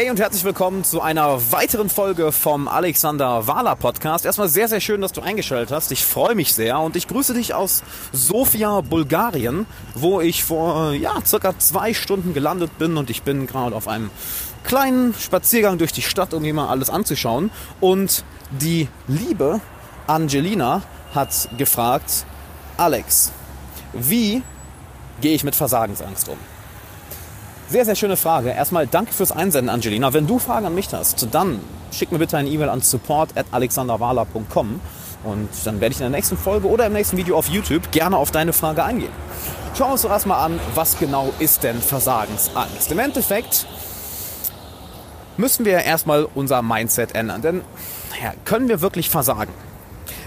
Hey und herzlich willkommen zu einer weiteren Folge vom Alexander Wahler Podcast. Erstmal sehr, sehr schön, dass du eingeschaltet hast. Ich freue mich sehr und ich grüße dich aus Sofia, Bulgarien, wo ich vor ja, circa zwei Stunden gelandet bin und ich bin gerade auf einem kleinen Spaziergang durch die Stadt, um mir mal alles anzuschauen. Und die liebe Angelina hat gefragt, Alex, wie gehe ich mit Versagensangst um? Sehr, sehr schöne Frage. Erstmal danke fürs Einsenden, Angelina. Wenn du Fragen an mich hast, dann schick mir bitte eine E-Mail an support.alexanderwala.com und dann werde ich in der nächsten Folge oder im nächsten Video auf YouTube gerne auf deine Frage eingehen. Schauen wir uns doch erstmal an, was genau ist denn Versagensangst? Im Endeffekt müssen wir erstmal unser Mindset ändern. Denn ja, können wir wirklich versagen?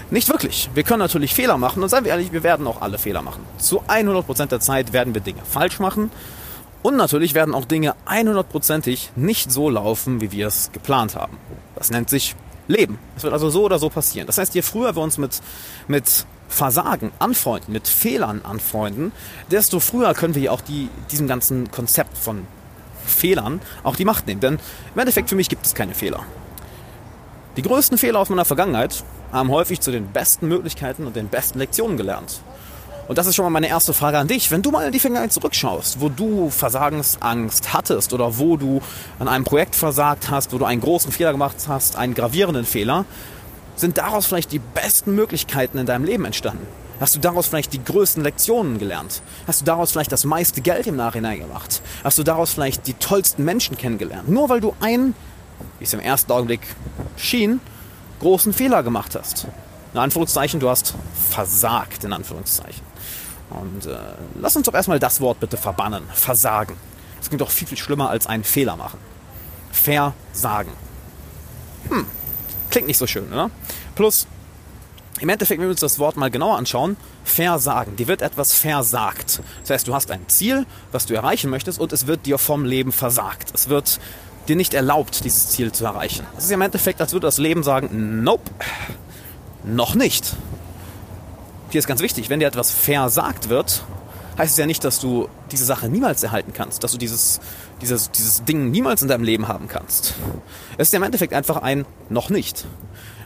Nicht wirklich. Wir können natürlich Fehler machen und seien wir ehrlich, wir werden auch alle Fehler machen. Zu 100% der Zeit werden wir Dinge falsch machen und natürlich werden auch Dinge 100%ig nicht so laufen, wie wir es geplant haben. Das nennt sich Leben. Es wird also so oder so passieren. Das heißt, je früher wir uns mit, mit Versagen anfreunden, mit Fehlern anfreunden, desto früher können wir ja auch die, diesem ganzen Konzept von Fehlern auch die Macht nehmen. Denn im Endeffekt für mich gibt es keine Fehler. Die größten Fehler aus meiner Vergangenheit haben häufig zu den besten Möglichkeiten und den besten Lektionen gelernt. Und das ist schon mal meine erste Frage an dich. Wenn du mal in die Vergangenheit zurückschaust, wo du Versagensangst hattest oder wo du an einem Projekt versagt hast, wo du einen großen Fehler gemacht hast, einen gravierenden Fehler, sind daraus vielleicht die besten Möglichkeiten in deinem Leben entstanden? Hast du daraus vielleicht die größten Lektionen gelernt? Hast du daraus vielleicht das meiste Geld im Nachhinein gemacht? Hast du daraus vielleicht die tollsten Menschen kennengelernt? Nur weil du einen, wie es im ersten Augenblick schien, großen Fehler gemacht hast. In Anführungszeichen, du hast versagt, in Anführungszeichen. Und äh, lass uns doch erstmal das Wort bitte verbannen. Versagen. Das klingt doch viel, viel schlimmer als einen Fehler machen. Versagen. Hm, klingt nicht so schön, oder? Plus, im Endeffekt, wenn wir uns das Wort mal genauer anschauen, versagen. Dir wird etwas versagt. Das heißt, du hast ein Ziel, was du erreichen möchtest, und es wird dir vom Leben versagt. Es wird dir nicht erlaubt, dieses Ziel zu erreichen. Es ist im Endeffekt, als würde das Leben sagen, nope, noch nicht hier ist ganz wichtig, wenn dir etwas versagt wird, heißt es ja nicht, dass du diese Sache niemals erhalten kannst, dass du dieses, dieses, dieses Ding niemals in deinem Leben haben kannst. Es ist ja im Endeffekt einfach ein noch nicht.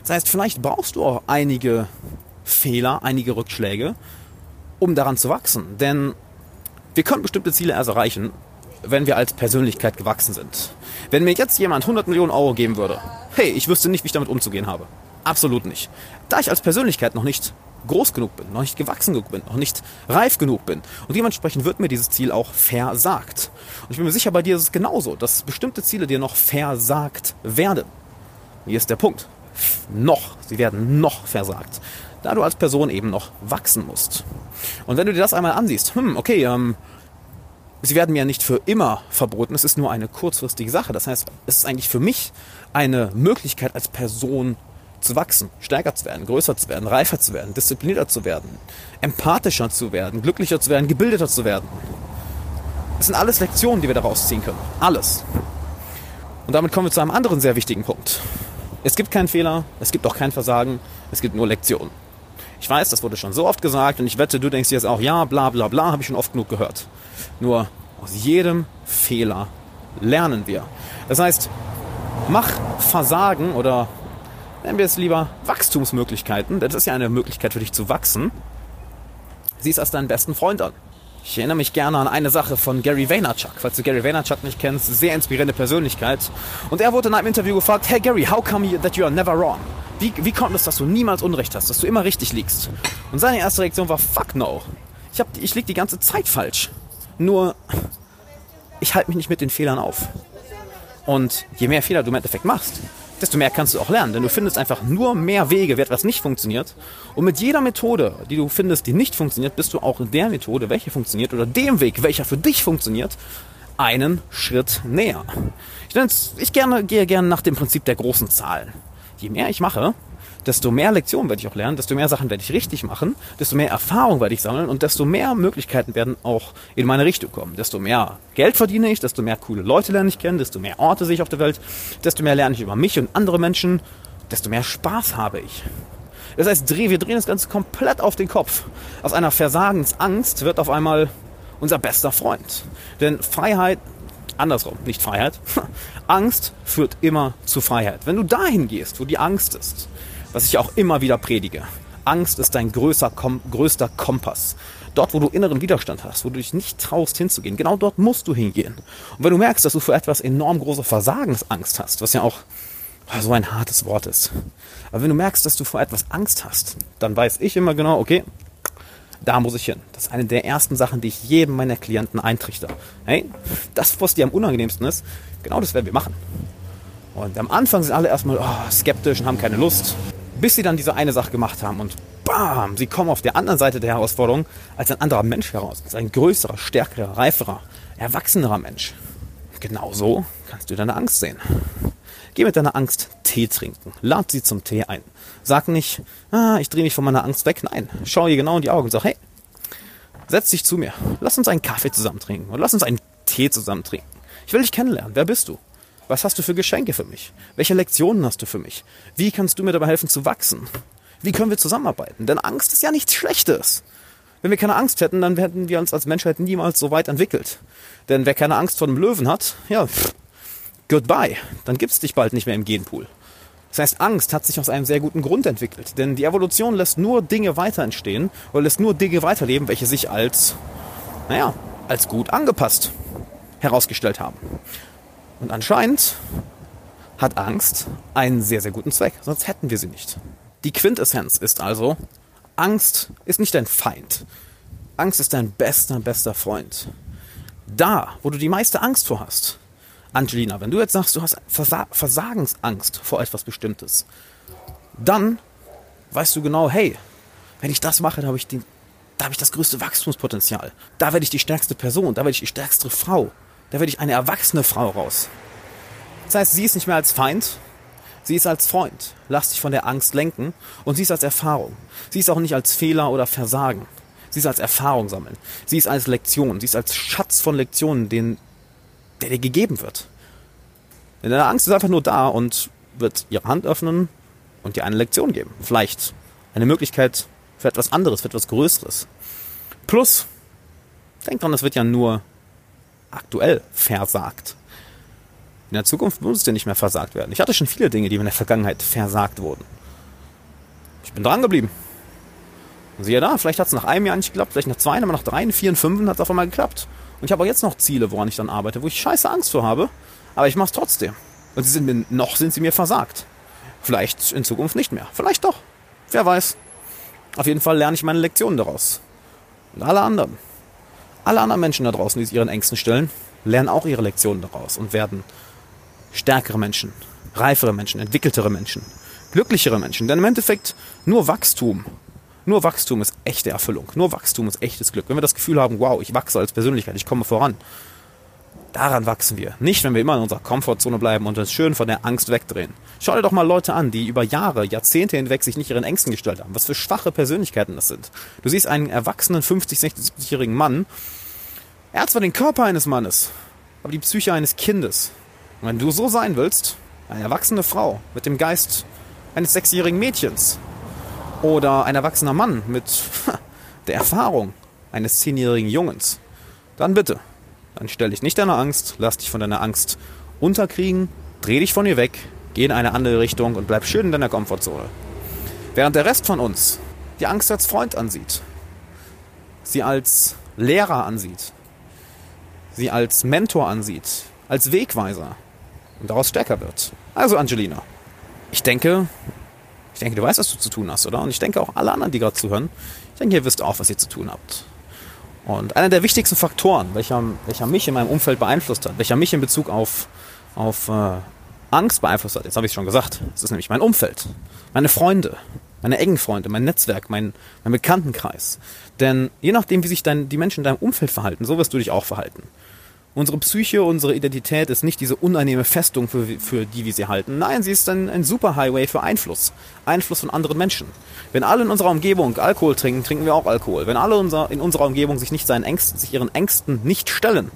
Das heißt, vielleicht brauchst du auch einige Fehler, einige Rückschläge, um daran zu wachsen. Denn wir können bestimmte Ziele erst erreichen, wenn wir als Persönlichkeit gewachsen sind. Wenn mir jetzt jemand 100 Millionen Euro geben würde, hey, ich wüsste nicht, wie ich damit umzugehen habe. Absolut nicht. Da ich als Persönlichkeit noch nicht groß genug bin, noch nicht gewachsen genug bin, noch nicht reif genug bin. Und dementsprechend wird mir dieses Ziel auch versagt. Und ich bin mir sicher, bei dir ist es genauso, dass bestimmte Ziele dir noch versagt werden. Hier ist der Punkt. Noch. Sie werden noch versagt. Da du als Person eben noch wachsen musst. Und wenn du dir das einmal ansiehst, hm, okay, ähm, sie werden mir nicht für immer verboten, es ist nur eine kurzfristige Sache. Das heißt, es ist eigentlich für mich eine Möglichkeit als Person zu wachsen, stärker zu werden, größer zu werden, reifer zu werden, disziplinierter zu werden, empathischer zu werden, glücklicher zu werden, gebildeter zu werden. Das sind alles Lektionen, die wir daraus ziehen können. Alles. Und damit kommen wir zu einem anderen sehr wichtigen Punkt. Es gibt keinen Fehler, es gibt auch kein Versagen, es gibt nur Lektionen. Ich weiß, das wurde schon so oft gesagt und ich wette, du denkst jetzt auch, ja, bla bla bla, habe ich schon oft genug gehört. Nur aus jedem Fehler lernen wir. Das heißt, mach Versagen oder nennen wir es lieber Wachstumsmöglichkeiten, das ist ja eine Möglichkeit für dich zu wachsen, sieh es als deinen besten Freund an. Ich erinnere mich gerne an eine Sache von Gary Vaynerchuk. Falls du Gary Vaynerchuk nicht kennst, sehr inspirierende Persönlichkeit. Und er wurde in einem Interview gefragt, hey Gary, how come you, that you are never wrong? Wie, wie kommt es, dass du niemals Unrecht hast, dass du immer richtig liegst? Und seine erste Reaktion war, fuck no. Ich, hab, ich lieg die ganze Zeit falsch. Nur, ich halte mich nicht mit den Fehlern auf. Und je mehr Fehler du im Endeffekt machst, desto mehr kannst du auch lernen. Denn du findest einfach nur mehr Wege, wie etwas nicht funktioniert. Und mit jeder Methode, die du findest, die nicht funktioniert, bist du auch der Methode, welche funktioniert, oder dem Weg, welcher für dich funktioniert, einen Schritt näher. Ich, ich gerne, gehe gerne nach dem Prinzip der großen Zahlen. Je mehr ich mache, desto mehr Lektionen werde ich auch lernen, desto mehr Sachen werde ich richtig machen, desto mehr Erfahrung werde ich sammeln und desto mehr Möglichkeiten werden auch in meine Richtung kommen. Desto mehr Geld verdiene ich, desto mehr coole Leute lerne ich kennen, desto mehr Orte sehe ich auf der Welt, desto mehr lerne ich über mich und andere Menschen, desto mehr Spaß habe ich. Das heißt, wir drehen das Ganze komplett auf den Kopf. Aus einer Versagensangst wird auf einmal unser bester Freund. Denn Freiheit andersrum, nicht Freiheit. Angst führt immer zu Freiheit. Wenn du dahin gehst, wo die Angst ist, was ich auch immer wieder predige, Angst ist dein größter, Kom größter Kompass. Dort, wo du inneren Widerstand hast, wo du dich nicht traust hinzugehen, genau dort musst du hingehen. Und wenn du merkst, dass du vor etwas enorm große Versagensangst hast, was ja auch so ein hartes Wort ist, aber wenn du merkst, dass du vor etwas Angst hast, dann weiß ich immer genau, okay, da muss ich hin. Das ist eine der ersten Sachen, die ich jedem meiner Klienten eintrichter. Hey, das, was dir am unangenehmsten ist, genau das werden wir machen. Und am Anfang sind alle erstmal oh, skeptisch und haben keine Lust, bis sie dann diese eine Sache gemacht haben und bam, sie kommen auf der anderen Seite der Herausforderung als ein anderer Mensch heraus. Als ein größerer, stärkerer, reiferer, erwachsenerer Mensch. Genauso kannst du deine Angst sehen. Geh mit deiner Angst Tee trinken. Lad sie zum Tee ein. Sag nicht, ah, ich drehe mich von meiner Angst weg. Nein, schau ihr genau in die Augen und sag, hey, setz dich zu mir. Lass uns einen Kaffee zusammen trinken und lass uns einen Tee zusammen trinken. Ich will dich kennenlernen. Wer bist du? Was hast du für Geschenke für mich? Welche Lektionen hast du für mich? Wie kannst du mir dabei helfen zu wachsen? Wie können wir zusammenarbeiten? Denn Angst ist ja nichts Schlechtes. Wenn wir keine Angst hätten, dann hätten wir uns als Menschheit niemals so weit entwickelt. Denn wer keine Angst vor einem Löwen hat, ja, goodbye. Dann gibt's dich bald nicht mehr im Genpool. Das heißt, Angst hat sich aus einem sehr guten Grund entwickelt. Denn die Evolution lässt nur Dinge weiter entstehen oder lässt nur Dinge weiterleben, welche sich als, naja, als gut angepasst herausgestellt haben. Und anscheinend hat Angst einen sehr, sehr guten Zweck. Sonst hätten wir sie nicht. Die Quintessenz ist also, Angst ist nicht dein Feind. Angst ist dein bester, bester Freund. Da, wo du die meiste Angst vor hast, Angelina, wenn du jetzt sagst, du hast Versa Versagensangst vor etwas Bestimmtes, dann weißt du genau, hey, wenn ich das mache, dann habe ich, den, da habe ich das größte Wachstumspotenzial. Da werde ich die stärkste Person, da werde ich die stärkste Frau, da werde ich eine erwachsene Frau raus. Das heißt, sie ist nicht mehr als Feind, sie ist als Freund. Lass dich von der Angst lenken und sie ist als Erfahrung. Sie ist auch nicht als Fehler oder Versagen. Sie ist als Erfahrung sammeln. Sie ist als Lektion. Sie ist als Schatz von Lektionen, den der dir gegeben wird. Denn deine Angst ist einfach nur da und wird ihre Hand öffnen und dir eine Lektion geben. Vielleicht eine Möglichkeit für etwas anderes, für etwas Größeres. Plus, denk dran, es wird ja nur aktuell versagt. In der Zukunft muss es dir nicht mehr versagt werden. Ich hatte schon viele Dinge, die in der Vergangenheit versagt wurden. Ich bin dran geblieben. Und siehe da, vielleicht hat es nach einem Jahr nicht geklappt, vielleicht nach zwei, aber nach drei, vier, fünf hat es auf einmal geklappt. Und ich habe auch jetzt noch Ziele, woran ich dann arbeite, wo ich scheiße Angst vor habe, aber ich mache es trotzdem. Und sie sind mir, noch sind sie mir versagt. Vielleicht in Zukunft nicht mehr. Vielleicht doch. Wer weiß. Auf jeden Fall lerne ich meine Lektionen daraus. Und alle anderen. Alle anderen Menschen da draußen, die sich ihren Ängsten stellen, lernen auch ihre Lektionen daraus und werden stärkere Menschen, reifere Menschen, entwickeltere Menschen, glücklichere Menschen. Denn im Endeffekt nur Wachstum nur Wachstum ist echte Erfüllung. Nur Wachstum ist echtes Glück. Wenn wir das Gefühl haben, wow, ich wachse als Persönlichkeit, ich komme voran, daran wachsen wir. Nicht, wenn wir immer in unserer Komfortzone bleiben und uns schön von der Angst wegdrehen. Schau dir doch mal Leute an, die über Jahre, Jahrzehnte hinweg sich nicht ihren Ängsten gestellt haben. Was für schwache Persönlichkeiten das sind. Du siehst einen erwachsenen 50, 60, 70-jährigen Mann. Er hat zwar den Körper eines Mannes, aber die Psyche eines Kindes. Und wenn du so sein willst, eine erwachsene Frau mit dem Geist eines sechsjährigen Mädchens, oder ein erwachsener Mann mit der Erfahrung eines zehnjährigen Jungens, dann bitte, dann stell dich nicht deiner Angst, lass dich von deiner Angst unterkriegen, dreh dich von ihr weg, geh in eine andere Richtung und bleib schön in deiner Komfortzone. Während der Rest von uns die Angst als Freund ansieht, sie als Lehrer ansieht, sie als Mentor ansieht, als Wegweiser und daraus stärker wird. Also Angelina, ich denke, ich denke, du weißt, was du zu tun hast, oder? Und ich denke auch alle anderen, die gerade zuhören, ich denke, ihr wisst auch, was ihr zu tun habt. Und einer der wichtigsten Faktoren, welcher, welcher mich in meinem Umfeld beeinflusst hat, welcher mich in Bezug auf, auf äh, Angst beeinflusst hat, jetzt habe ich es schon gesagt, das ist nämlich mein Umfeld, meine Freunde, meine engen Freunde, mein Netzwerk, mein, mein Bekanntenkreis. Denn je nachdem, wie sich dein, die Menschen in deinem Umfeld verhalten, so wirst du dich auch verhalten. Unsere Psyche, unsere Identität ist nicht diese unannehme Festung, für, für die wir sie halten. Nein, sie ist ein, ein Superhighway für Einfluss. Einfluss von anderen Menschen. Wenn alle in unserer Umgebung Alkohol trinken, trinken wir auch Alkohol. Wenn alle unser, in unserer Umgebung sich nicht seinen Ängsten, sich ihren Ängsten nicht stellen,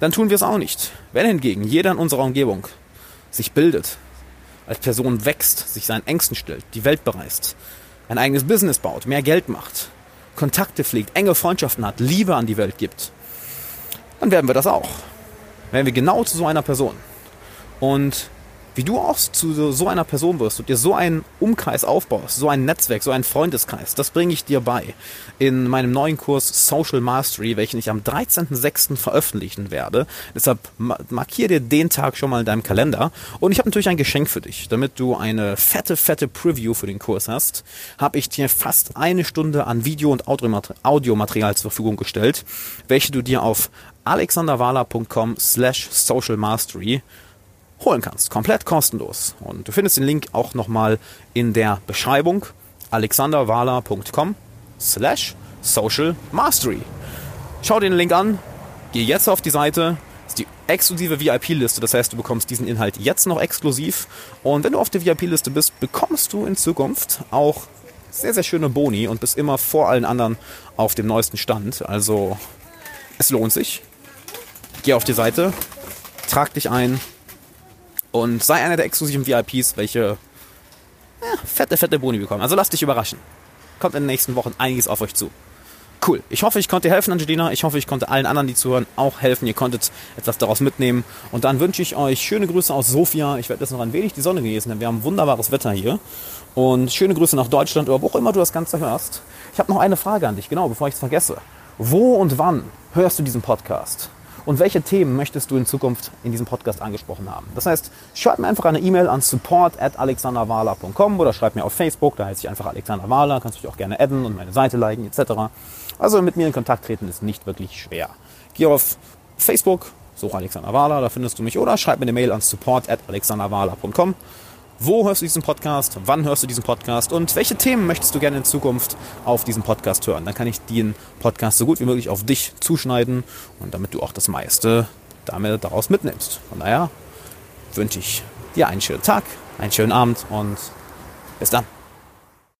dann tun wir es auch nicht. Wenn hingegen jeder in unserer Umgebung sich bildet, als Person wächst, sich seinen Ängsten stellt, die Welt bereist, ein eigenes Business baut, mehr Geld macht, Kontakte pflegt, enge Freundschaften hat, Liebe an die Welt gibt, dann werden wir das auch. werden wir genau zu so einer Person. Und wie du auch zu so einer Person wirst und dir so einen Umkreis aufbaust, so ein Netzwerk, so einen Freundeskreis, das bringe ich dir bei in meinem neuen Kurs Social Mastery, welchen ich am 13.06. veröffentlichen werde. Deshalb markiere dir den Tag schon mal in deinem Kalender. Und ich habe natürlich ein Geschenk für dich. Damit du eine fette, fette Preview für den Kurs hast, habe ich dir fast eine Stunde an Video- und Audiomaterial zur Verfügung gestellt, welche du dir auf alexanderwala.com slash social mastery holen kannst. Komplett kostenlos. Und du findest den Link auch nochmal in der Beschreibung alexanderwala.com slash social mastery. Schau dir den Link an, geh jetzt auf die Seite, ist die exklusive VIP-Liste, das heißt, du bekommst diesen Inhalt jetzt noch exklusiv und wenn du auf der VIP-Liste bist, bekommst du in Zukunft auch sehr, sehr schöne Boni und bist immer vor allen anderen auf dem neuesten Stand. Also es lohnt sich. Geh auf die Seite, trag dich ein, und sei einer der exklusiven VIPs, welche ja, fette, fette Boni bekommen. Also lass dich überraschen. Kommt in den nächsten Wochen einiges auf euch zu. Cool. Ich hoffe, ich konnte dir helfen, Angelina. Ich hoffe, ich konnte allen anderen, die zuhören, auch helfen. Ihr konntet etwas daraus mitnehmen. Und dann wünsche ich euch schöne Grüße aus Sofia. Ich werde jetzt noch ein wenig die Sonne genießen, denn wir haben wunderbares Wetter hier. Und schöne Grüße nach Deutschland oder wo auch immer du das Ganze hörst. Ich habe noch eine Frage an dich, genau, bevor ich es vergesse. Wo und wann hörst du diesen Podcast? Und welche Themen möchtest du in Zukunft in diesem Podcast angesprochen haben. Das heißt, schreib mir einfach eine E-Mail an support at alexanderwala.com oder schreib mir auf Facebook, da heiße ich einfach Alexander Wahler, kannst du dich auch gerne adden und meine Seite liken etc. Also mit mir in Kontakt treten ist nicht wirklich schwer. Geh auf Facebook, suche Alexander Wahler, da findest du mich oder schreib mir eine Mail an support at alexanderwahler.com wo hörst du diesen Podcast? Wann hörst du diesen Podcast? Und welche Themen möchtest du gerne in Zukunft auf diesem Podcast hören? Dann kann ich den Podcast so gut wie möglich auf dich zuschneiden und damit du auch das meiste damit daraus mitnimmst. Von daher wünsche ich dir einen schönen Tag, einen schönen Abend und bis dann.